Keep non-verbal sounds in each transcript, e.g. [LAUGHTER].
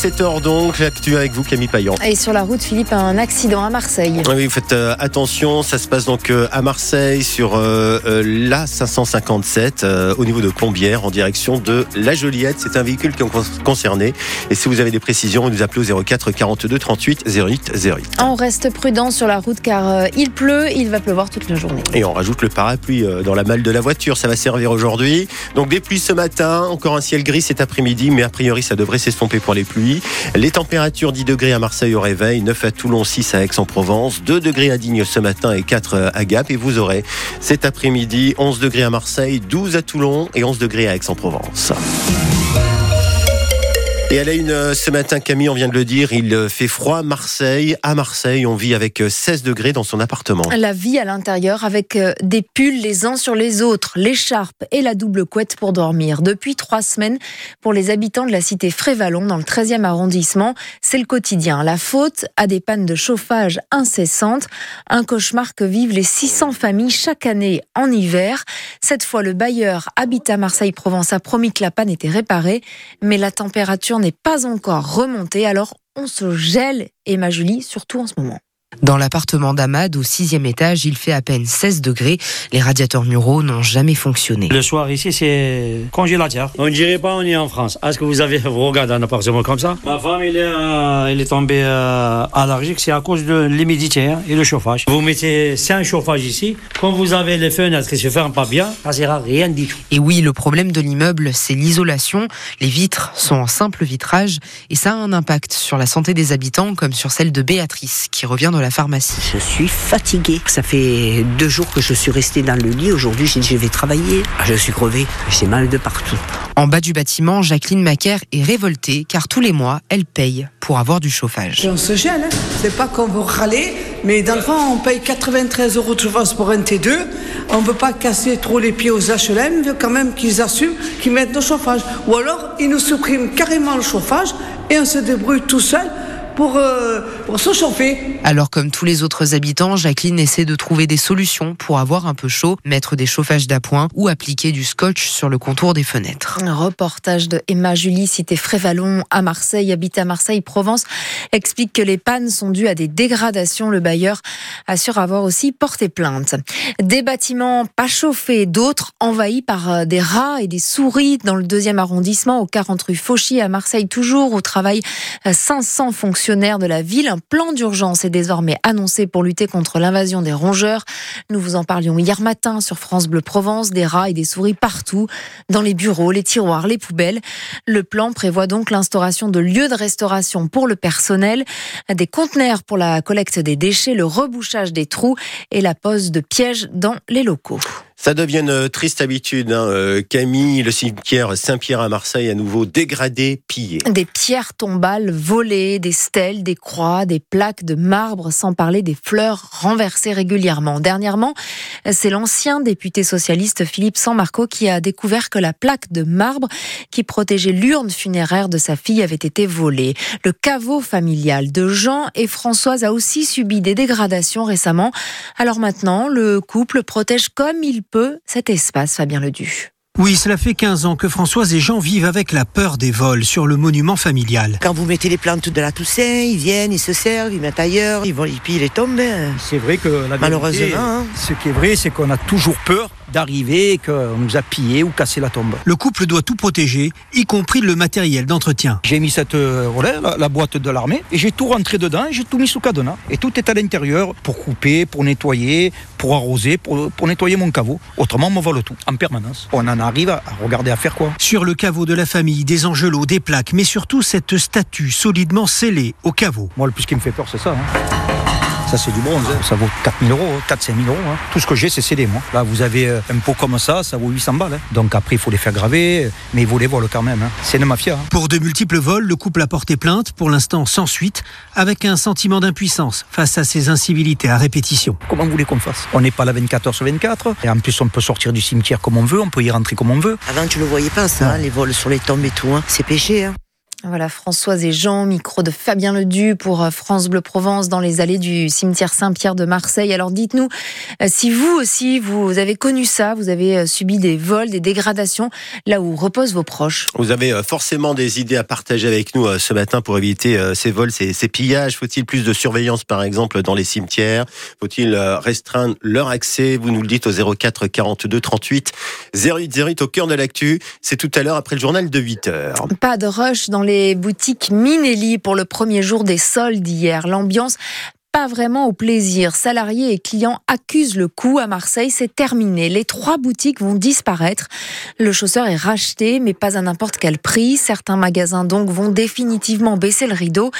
17h donc, l'actu avec vous Camille Payan. Et sur la route, Philippe, un accident à Marseille. Oui, vous faites euh, attention, ça se passe donc euh, à Marseille sur euh, la 557 euh, au niveau de Combières en direction de La Joliette. C'est un véhicule qui est con- concerné. Et si vous avez des précisions, vous nous appelez au 04 42 38 08 08. On reste prudent sur la route car il pleut, il va pleuvoir toute la journée. Et on rajoute le parapluie dans la malle de la voiture, ça va servir aujourd'hui. Donc des pluies ce matin, encore un ciel gris cet après-midi, mais a priori ça devrait s'estomper pour les pluies. Les températures 10 degrés à Marseille au réveil, 9 à Toulon, 6 à Aix-en-Provence, 2 degrés à Digne ce matin et 4 à Gap. Et vous aurez cet après-midi 11 degrés à Marseille, 12 à Toulon et 11 degrés à Aix-en-Provence. Et à la une euh, ce matin, Camille, on vient de le dire, il euh, fait froid à Marseille. À Marseille, on vit avec euh, 16 degrés dans son appartement. La vie à l'intérieur avec euh, des pulls les uns sur les autres, l'écharpe et la double couette pour dormir. Depuis trois semaines, pour les habitants de la cité Frévalon, dans le 13e arrondissement, c'est le quotidien. La faute à des pannes de chauffage incessantes, un cauchemar que vivent les 600 familles chaque année en hiver. Cette fois, le bailleur Habitat Marseille-Provence a promis que la panne était réparée, mais la température n'est pas encore remontée, alors on se gèle, Emma Julie, surtout en ce moment. Dans l'appartement d'Amad, au sixième étage, il fait à peine 16 degrés. Les radiateurs muraux n'ont jamais fonctionné. Le soir ici, c'est congélateur. On ne dirait pas on est en France. Est-ce que vous avez vous regardez un appartement comme ça? Ma femme, elle est, euh, elle est tombée euh, allergique. C'est à cause de l'humidité hein, et le chauffage. Vous mettez cinq chauffages ici. Quand vous avez les fenêtres qui se ferment pas bien, ça sert à rien du tout. Et oui, le problème de l'immeuble, c'est l'isolation. Les vitres sont en simple vitrage et ça a un impact sur la santé des habitants comme sur celle de Béatrice qui revient de la pharmacie. Je suis fatiguée. Ça fait deux jours que je suis restée dans le lit. Aujourd'hui, j'ai dit, je vais travailler. Je suis crevée. J'ai mal de partout. En bas du bâtiment, Jacqueline Macaire est révoltée car tous les mois, elle paye pour avoir du chauffage. Et on se gêne, hein. c'est pas qu'on veut râler, mais dans le fond, on paye 93 euros de chauffage pour un T2. On ne veut pas casser trop les pieds aux HLM, on veut quand même qu'ils assument qu'ils mettent le chauffage. Ou alors, ils nous suppriment carrément le chauffage et on se débrouille tout seul pour, euh, pour se chauffer. Alors comme tous les autres habitants, Jacqueline essaie de trouver des solutions pour avoir un peu chaud, mettre des chauffages d'appoint ou appliquer du scotch sur le contour des fenêtres. Un reportage de Emma Julie, cité Frévalon à Marseille, habite à Marseille, Provence, explique que les pannes sont dues à des dégradations. Le bailleur assure avoir aussi porté plainte. Des bâtiments pas chauffés, d'autres envahis par euh, des rats et des souris dans le deuxième arrondissement, au 40 rue Fauchy à Marseille, toujours où travaillent euh, 500 fonctionnaires de la ville. Un plan d'urgence est désormais annoncé pour lutter contre l'invasion des rongeurs. Nous vous en parlions hier matin sur France Bleu Provence, des rats et des souris partout, dans les bureaux, les tiroirs, les poubelles. Le plan prévoit donc l'instauration de lieux de restauration pour le personnel, des conteneurs pour la collecte des déchets, le rebouchage des trous et la pose de pièges dans les locaux. Ça devient une triste habitude. hein. Euh, Camille, le cimetière Saint-Pierre à Marseille, à nouveau dégradé, pillé. Des pierres tombales volées, des stèles, des croix, des plaques de marbre, sans parler des fleurs renversées régulièrement. Dernièrement, c'est l'ancien député socialiste Philippe Sanmarco qui a découvert que la plaque de marbre qui protégeait l'urne funéraire de sa fille avait été volée. Le caveau familial de Jean et Françoise a aussi subi des dégradations récemment. Alors maintenant, le couple protège comme il peut cet espace, Fabien Ledu. Oui, cela fait 15 ans que Françoise et Jean vivent avec la peur des vols sur le monument familial. Quand vous mettez les plantes de la Toussaint, ils viennent, ils se servent, ils mettent ailleurs, ils vont, ils pillent les tombes. hein. C'est vrai que la vérité, Malheureusement, hein. ce qui est vrai, c'est qu'on a toujours peur d'arriver, qu'on nous a pillé ou cassé la tombe. Le couple doit tout protéger, y compris le matériel d'entretien. J'ai mis cette euh, voilà, la, la boîte de l'armée et j'ai tout rentré dedans et j'ai tout mis sous cadenas. Et tout est à l'intérieur pour couper, pour nettoyer, pour arroser, pour, pour nettoyer mon caveau. Autrement, on me vole tout en permanence. On en arrive à, à regarder à faire quoi? Sur le caveau de la famille, des angelots, des plaques, mais surtout cette statue solidement scellée au caveau. Moi, le plus qui me fait peur, c'est ça. hein. Ça, c'est du bronze. hein. Ça vaut 4 000 euros, 4 5 000 euros. hein. Tout ce que j'ai, c'est scellé, moi. Là, vous avez euh, un pot comme ça, ça vaut 800 balles. hein. Donc après, il faut les faire graver, euh, mais vous les volent quand même. hein. C'est une mafia. hein. Pour de multiples vols, le couple a porté plainte, pour l'instant sans suite, avec un sentiment d'impuissance face à ces incivilités à répétition. Comment vous voulez qu'on fasse? On n'est pas là 24 heures sur 24. Et en plus, on peut sortir du cimetière comme on veut, on peut y rentrer comme on veut. Avant, tu le voyais pas, ça, hein, les vols sur les tombes et tout. hein. C'est péché. Voilà, Françoise et Jean, micro de Fabien Ledu pour euh, France Bleu Provence dans les allées du cimetière Saint-Pierre de Marseille. Alors dites-nous euh, si vous aussi, vous avez connu ça, vous avez euh, subi des vols, des dégradations, là où reposent vos proches? Vous avez forcément des idées à partager avec nous ce matin pour éviter ces vols, ces, ces pillages. Faut-il plus de surveillance, par exemple, dans les cimetières? Faut-il restreindre leur accès? Vous nous le dites au 04 42 38 08 08 au cœur de l'actu. C'est tout à l'heure après le journal de 8 heures. Pas de rush dans les les boutiques Minelli pour le premier jour des soldes hier. L'ambiance pas vraiment au plaisir. Salariés et clients accusent le coup à Marseille. C'est terminé. Les trois boutiques vont disparaître. Le chausseur est racheté, mais pas à n'importe quel prix. Certains magasins donc vont définitivement baisser le rideau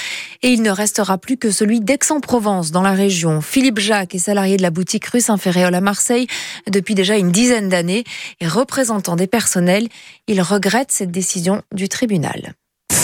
et il ne restera plus que celui d'Aix-en-Provence dans la région. Philippe Jacques est salarié de la boutique rue Saint-Ferréol à Marseille depuis déjà une dizaine d'années et représentant des personnels. Il regrette cette décision du tribunal.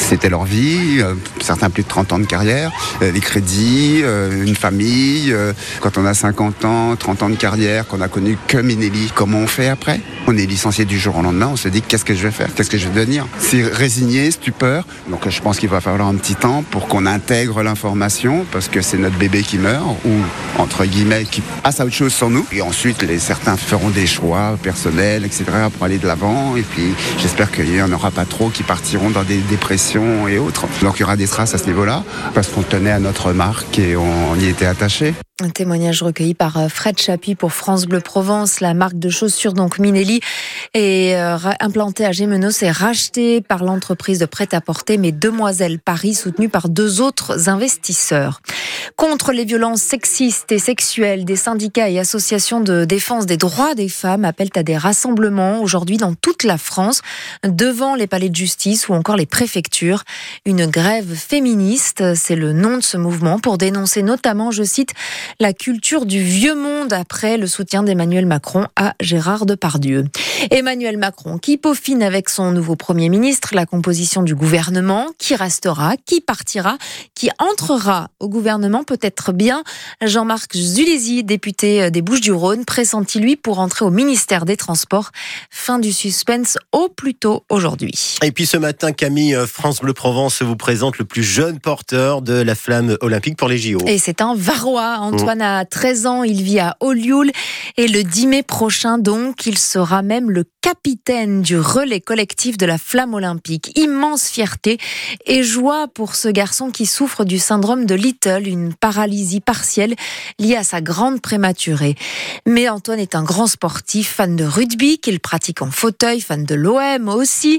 C'était leur vie, euh, certains plus de 30 ans de carrière, euh, les crédits, euh, une famille. Quand on a 50 ans, 30 ans de carrière, qu'on a connu que Minelli, comment on fait après? On est licencié du jour au lendemain, on se dit qu'est-ce que je vais faire? Qu'est-ce que je vais devenir? C'est résigné, stupeur. Donc je pense qu'il va falloir un petit temps pour qu'on intègre l'information parce que c'est notre bébé qui meurt ou entre guillemets qui passe à autre chose sans nous. Et ensuite, certains feront des choix personnels, etc. pour aller de l'avant. Et puis j'espère qu'il n'y en aura pas trop qui partiront dans des dépressions et autres. Donc il y aura des traces à ce niveau-là, parce qu'on tenait à notre marque et on y était attaché. Un témoignage recueilli par euh, Fred Chapuis pour France Bleu Provence. La marque de chaussures, donc Minelli, est euh, implantée à Gémenos et rachetée par l'entreprise de prêt-à-porter, mais Demoiselles Paris, soutenue par deux autres investisseurs. Contre les violences sexistes et sexuelles, des syndicats et associations de défense des droits des femmes appellent à des rassemblements aujourd'hui dans toute la France, devant les palais de justice ou encore les préfectures. Une grève féministe, c'est le nom de ce mouvement, pour dénoncer notamment, je cite, la culture du vieux monde après le soutien d'Emmanuel Macron à Gérard Depardieu. Emmanuel Macron qui peaufine avec son nouveau Premier ministre la composition du gouvernement, qui restera, qui partira, qui entrera au gouvernement peut-être bien. Jean-Marc Zulési, député des Bouches-du-Rhône, pressenti lui pour entrer au ministère des Transports. Fin du suspense au plus tôt aujourd'hui. Et puis ce matin, Camille, euh, France Bleu Provence vous présente le plus jeune porteur de la flamme olympique pour les JO. Et c'est un Varois, Antoine a 13 ans, il vit à Olioul et le 10 mai prochain donc, il sera même le capitaine du relais collectif de la flamme olympique. Immense fierté et joie pour ce garçon qui souffre du syndrome de Little, une paralysie partielle liée à sa grande prématurée. Mais Antoine est un grand sportif, fan de rugby, qu'il pratique en fauteuil, fan de l'OM aussi.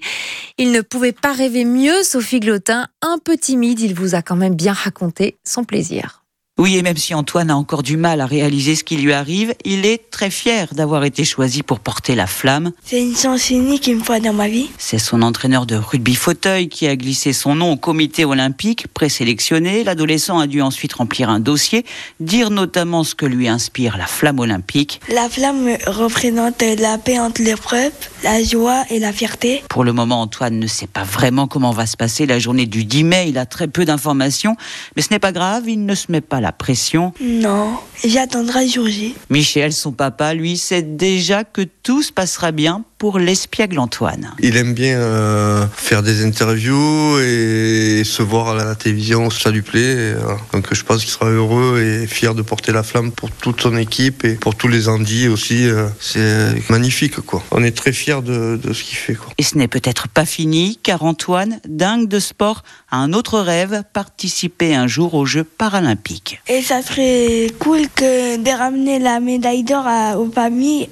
Il ne pouvait pas rêver mieux, Sophie Glotin, un peu timide, il vous a quand même bien raconté son plaisir. Oui, et même si Antoine a encore du mal à réaliser ce qui lui arrive, il est très fier d'avoir été choisi pour porter la flamme. C'est une chance unique une fois dans ma vie. C'est son entraîneur de rugby fauteuil qui a glissé son nom au comité olympique présélectionné. L'adolescent a dû ensuite remplir un dossier, dire notamment ce que lui inspire la flamme olympique. La flamme représente la paix entre les preuves, la joie et la fierté. Pour le moment, Antoine ne sait pas vraiment comment va se passer la journée du 10 mai. Il a très peu d'informations, mais ce n'est pas grave, il ne se met pas la pression Non, j'attendrai jour J. Michel, son papa, lui, sait déjà que tout se passera bien pour l'espiègle Antoine. Il aime bien euh, faire des interviews et se voir à la télévision, ça lui plaît. Euh, donc je pense qu'il sera heureux et fier de porter la flamme pour toute son équipe et pour tous les Andis aussi. Euh, c'est magnifique quoi. On est très fiers de, de ce qu'il fait. Quoi. Et ce n'est peut-être pas fini car Antoine, dingue de sport, a un autre rêve, participer un jour aux Jeux paralympiques. Et ça serait cool que de ramener la médaille d'or aux familles,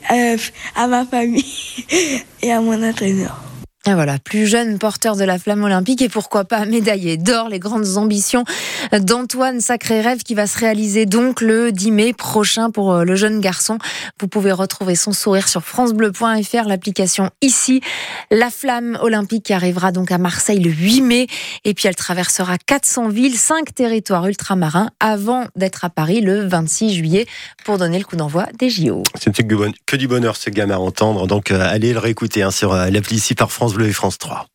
à ma famille. [LAUGHS] et à mon entraîneur. Et voilà, plus jeune porteur de la flamme olympique et pourquoi pas médaillé d'or, les grandes ambitions d'Antoine Sacré Rêve qui va se réaliser donc le 10 mai prochain pour euh, le jeune garçon. Vous pouvez retrouver son sourire sur francebleu.fr, l'application ici. La flamme olympique arrivera donc à Marseille le 8 mai et puis elle traversera 400 villes, 5 territoires ultramarins avant d'être à Paris le 26 juillet pour donner le coup d'envoi des JO. C'est que du bonheur ce gamin à entendre, donc euh, allez le réécouter hein, sur euh, l'appli ici par France Bleu et France 3.